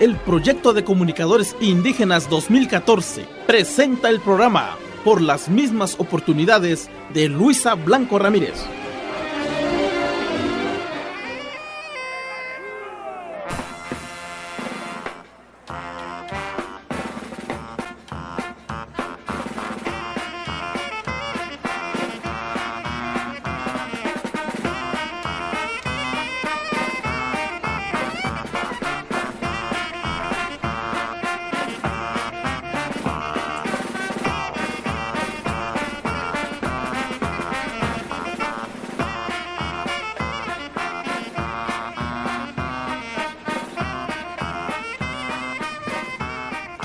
el Proyecto de Comunicadores Indígenas 2014 presenta el programa Por las mismas oportunidades de Luisa Blanco Ramírez.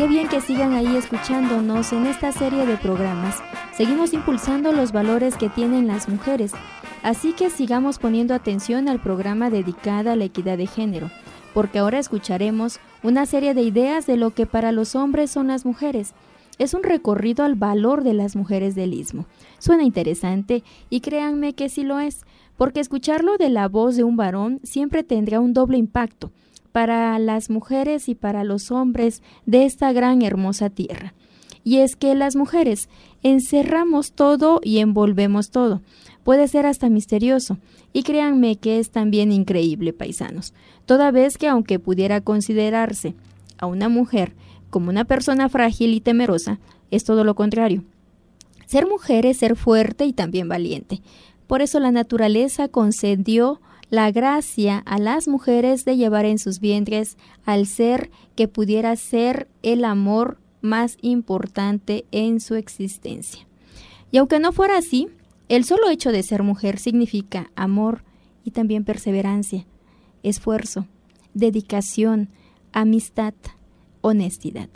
Qué bien que sigan ahí escuchándonos en esta serie de programas. Seguimos impulsando los valores que tienen las mujeres, así que sigamos poniendo atención al programa dedicado a la equidad de género, porque ahora escucharemos una serie de ideas de lo que para los hombres son las mujeres. Es un recorrido al valor de las mujeres del istmo. Suena interesante y créanme que sí lo es, porque escucharlo de la voz de un varón siempre tendrá un doble impacto para las mujeres y para los hombres de esta gran hermosa tierra. Y es que las mujeres encerramos todo y envolvemos todo. Puede ser hasta misterioso, y créanme que es también increíble, paisanos, toda vez que aunque pudiera considerarse a una mujer como una persona frágil y temerosa, es todo lo contrario. Ser mujer es ser fuerte y también valiente. Por eso la naturaleza concedió la gracia a las mujeres de llevar en sus vientres al ser que pudiera ser el amor más importante en su existencia. Y aunque no fuera así, el solo hecho de ser mujer significa amor y también perseverancia, esfuerzo, dedicación, amistad, honestidad.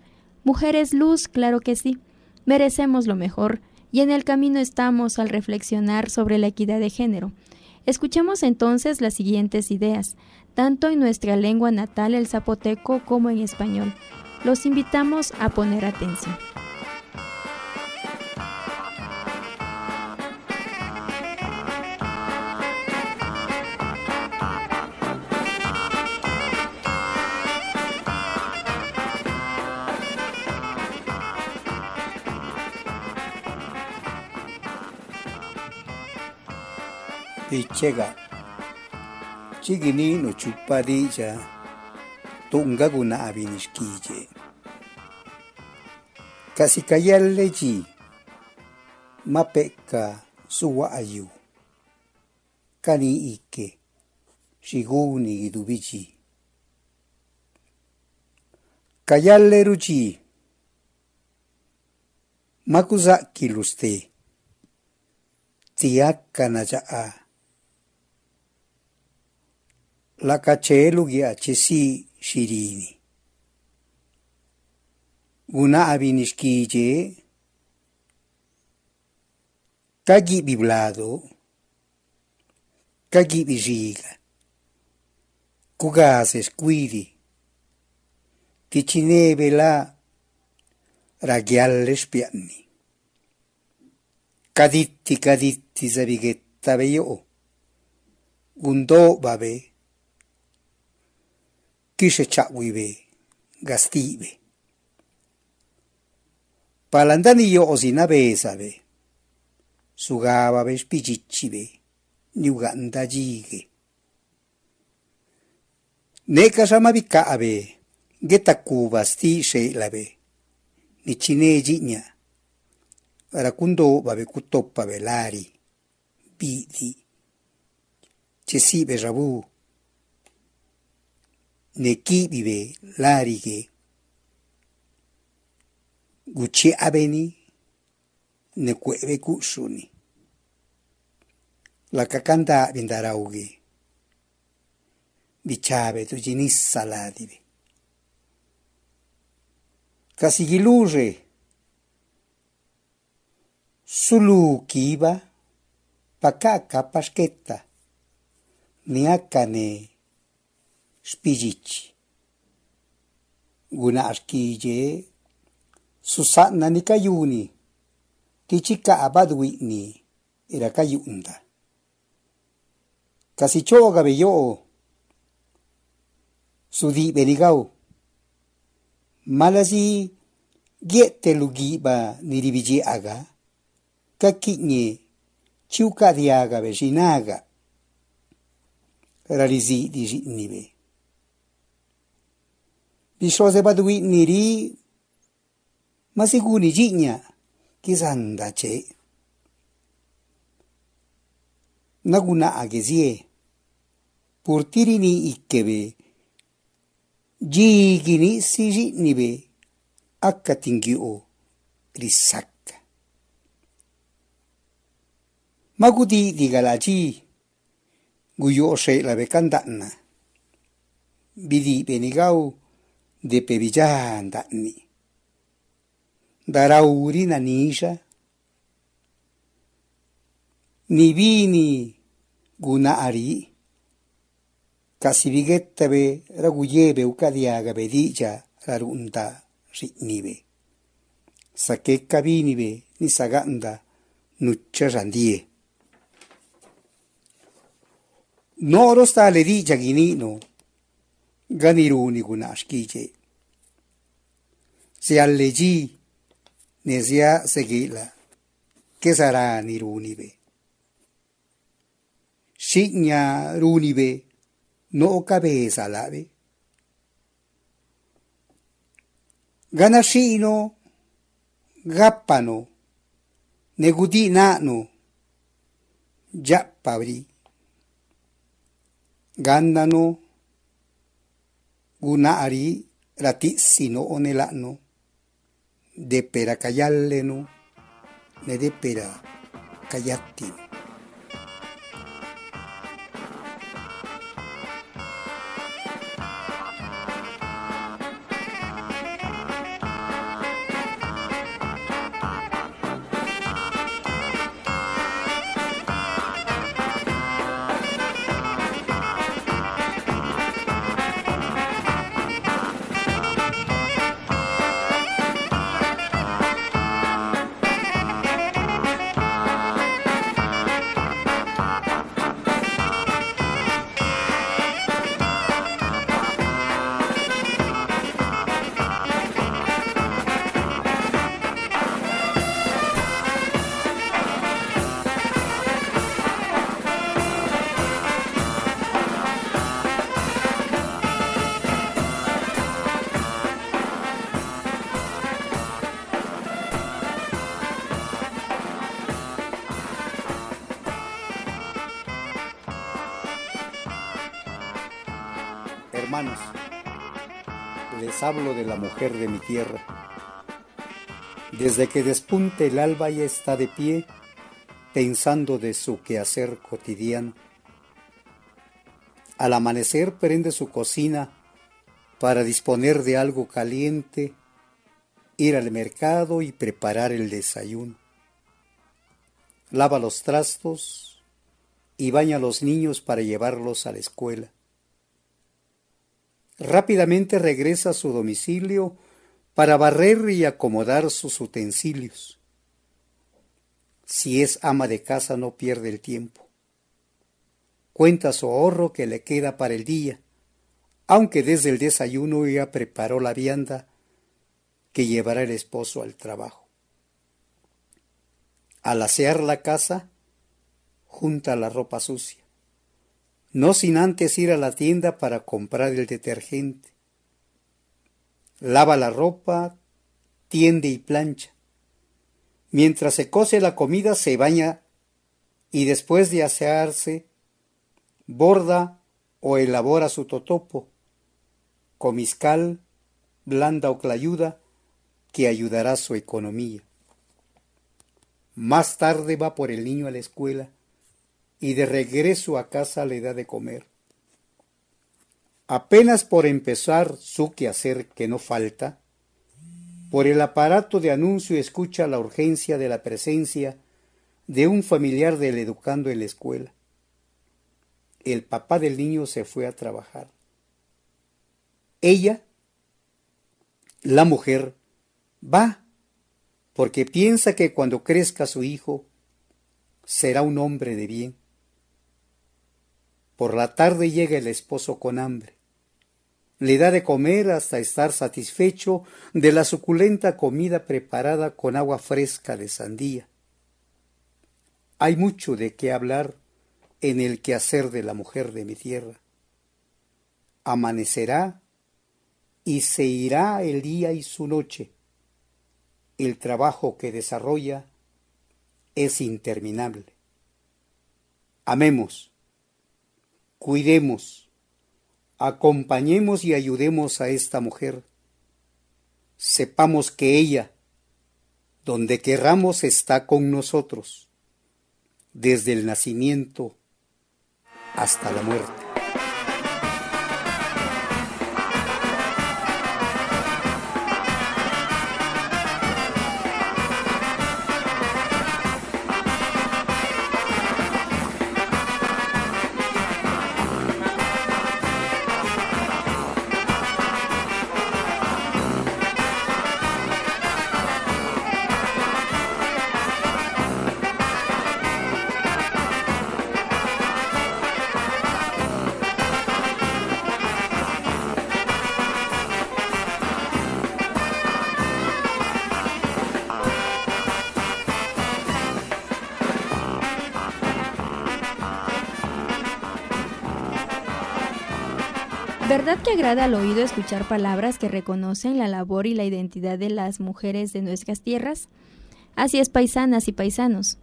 Mujeres luz, claro que sí, merecemos lo mejor y en el camino estamos al reflexionar sobre la equidad de género, Escuchemos entonces las siguientes ideas, tanto en nuestra lengua natal el zapoteco como en español. Los invitamos a poner atención. pichega chikini nochupa dicha tunkakuna apinishkiye kasikayalleyi mape'ka suwa ayu. Kani ike. Xikuni kitupichi kayalleruchi makusa'kiluste tiyakana cha'a lakacheelugi achesi shirini. Guna abinishkiye kagi biblado kagi biriga kugas esquidi ticineve la ragiales pianni caditti caditti sabighetta veio gundo babe chi se kishe cha'wiwe gasti'we palandani yo'osinawe sabe sugababe xpichichibe niuga'nda yigue neka xamabi ka'abe ngetakuba sti xe'labe nichine yi'ña rakundo'babe kutopabe velari, bi'di chesi'be rabu ne kiɓiɓe laarike gucci abeni ne cueve cusuni. La kueɓe ku'suni laka kanda'aɓe ndarauge bichaɓe tuyi nissa Sulu kiva. sulukiba paka kapasketta ni akane shpillich. Guna arquille, susana ni cayuni, ira abadwitni, Kasi cayunda. Casicho yoo, sudi benigau, malasi ba lugiba niribiji aga, kakiñe, chiuka diaga bejinaga, rarizi be. Bishro sepadwi niri masiguni jinya kisanda che. Naguna agezie Purtirini ikkebe. Jigini sijinibe. Akatingio risak Maguti digalaji Guyo se la na Bidi benigau. de pevillán da'ni. Darauri nanisha. Nibini guna ari. Kasivigetabe raguyebe ukadiagabe dicha rarunta ritnibe. Sake kabinibe nisaganda nucha randie. Noro sta le dicha ghinino. Ganiruni gunashkille. Se ganiruniguna shkichey. Sealleji nesia segila kesarani runibe. Signa runibe no cabeza lave. Ganashino gappano negutinano jappabri. Gannano gunari ratissino onelano deppera cayalleno ne deppera cayattino Hermanos, les hablo de la mujer de mi tierra. Desde que despunte el alba ya está de pie, pensando de su quehacer cotidiano. Al amanecer prende su cocina para disponer de algo caliente, ir al mercado y preparar el desayuno. Lava los trastos y baña a los niños para llevarlos a la escuela. Rápidamente regresa a su domicilio para barrer y acomodar sus utensilios. Si es ama de casa no pierde el tiempo. Cuenta su ahorro que le queda para el día, aunque desde el desayuno ya preparó la vianda que llevará el esposo al trabajo. Al asear la casa, junta la ropa sucia no sin antes ir a la tienda para comprar el detergente. Lava la ropa, tiende y plancha. Mientras se cose la comida se baña y después de asearse, borda o elabora su totopo, comiscal, blanda o clayuda, que ayudará su economía. Más tarde va por el niño a la escuela y de regreso a casa le da de comer. Apenas por empezar su quehacer que no falta, por el aparato de anuncio escucha la urgencia de la presencia de un familiar del educando en la escuela. El papá del niño se fue a trabajar. Ella, la mujer, va porque piensa que cuando crezca su hijo será un hombre de bien. Por la tarde llega el esposo con hambre. le da de comer hasta estar satisfecho de la suculenta comida preparada con agua fresca de sandía. Hay mucho de qué hablar en el quehacer de la mujer de mi tierra. Amanecerá y se irá el día y su noche. El trabajo que desarrolla es interminable. Amemos, cuidemos, acompañemos y ayudemos a esta mujer. Sepamos que ella, donde querramos, está con nosotros, desde el nacimiento hasta la muerte. ¿Verdad que agrada al oído escuchar palabras que reconocen la labor y la identidad de las mujeres de nuestras tierras? Así es, paisanas y paisanos.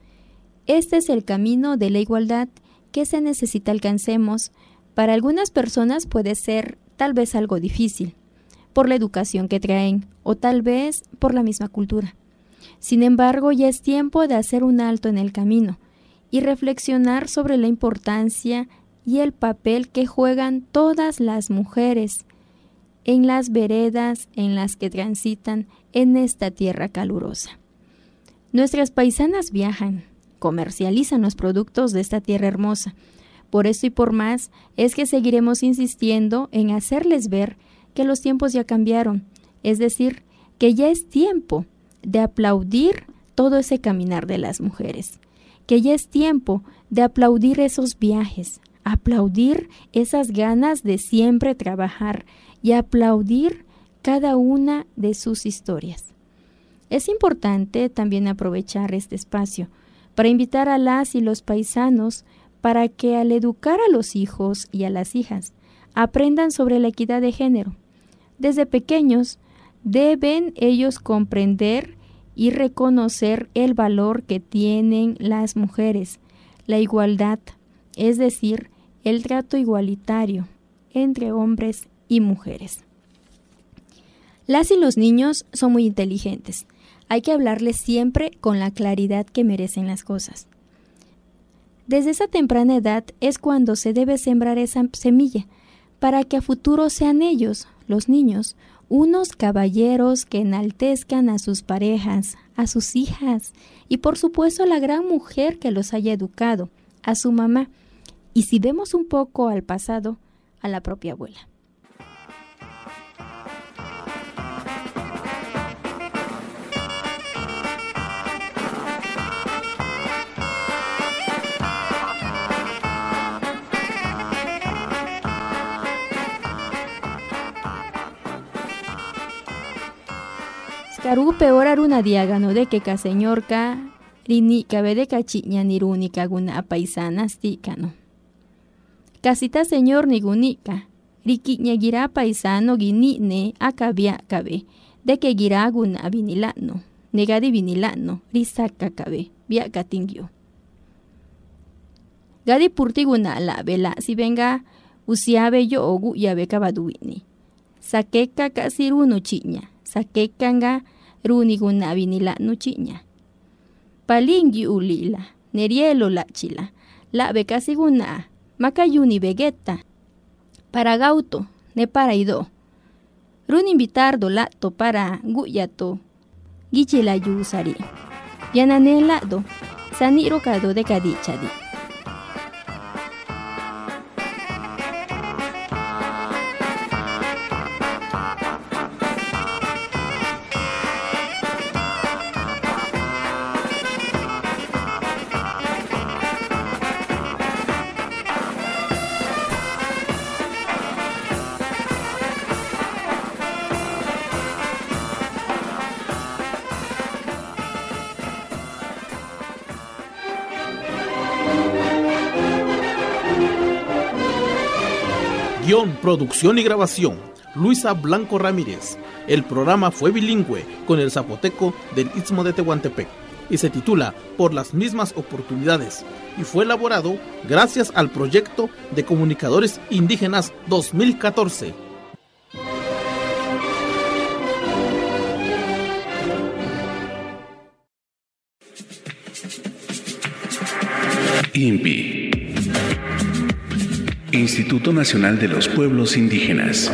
Este es el camino de la igualdad que se necesita alcancemos. Para algunas personas puede ser tal vez algo difícil, por la educación que traen o tal vez por la misma cultura. Sin embargo, ya es tiempo de hacer un alto en el camino y reflexionar sobre la importancia y el papel que juegan todas las mujeres en las veredas en las que transitan en esta tierra calurosa. Nuestras paisanas viajan, comercializan los productos de esta tierra hermosa. Por eso y por más es que seguiremos insistiendo en hacerles ver que los tiempos ya cambiaron, es decir, que ya es tiempo de aplaudir todo ese caminar de las mujeres, que ya es tiempo de aplaudir esos viajes, aplaudir esas ganas de siempre trabajar y aplaudir cada una de sus historias. Es importante también aprovechar este espacio para invitar a las y los paisanos para que al educar a los hijos y a las hijas aprendan sobre la equidad de género. Desde pequeños deben ellos comprender y reconocer el valor que tienen las mujeres, la igualdad, es decir, el trato igualitario entre hombres y mujeres. Las y los niños son muy inteligentes. Hay que hablarles siempre con la claridad que merecen las cosas. Desde esa temprana edad es cuando se debe sembrar esa semilla, para que a futuro sean ellos, los niños, unos caballeros que enaltezcan a sus parejas, a sus hijas y por supuesto a la gran mujer que los haya educado, a su mamá, y si vemos un poco al pasado, a la propia abuela. Skaru peor aruna diágano de que ka señor ka rini de cachiña niruni kaguna paisana sticano. Casita señor nigunica, riki gira paisano ne acabia cabe, de que gira guna vinilano, negadi vinilano, risaka cabe, via catingio. Gadi purtiguna la vela, si venga usiabe yo ogu yabe kabaduini. Sakeka kasiruno chiña, sakekanga runiguna vinilano chiña. Palingi ulila, nerielo la chila, la guna Makayuni Vegeta, para Gauto, ne para Ido. Run lato para Guyato, Gichila Yusari. Yanane lado, Saniro Kado de Kadichadi. Producción y grabación, Luisa Blanco Ramírez. El programa fue bilingüe con el zapoteco del Istmo de Tehuantepec y se titula Por las mismas oportunidades y fue elaborado gracias al proyecto de comunicadores indígenas 2014. INPI Instituto Nacional de los Pueblos Indígenas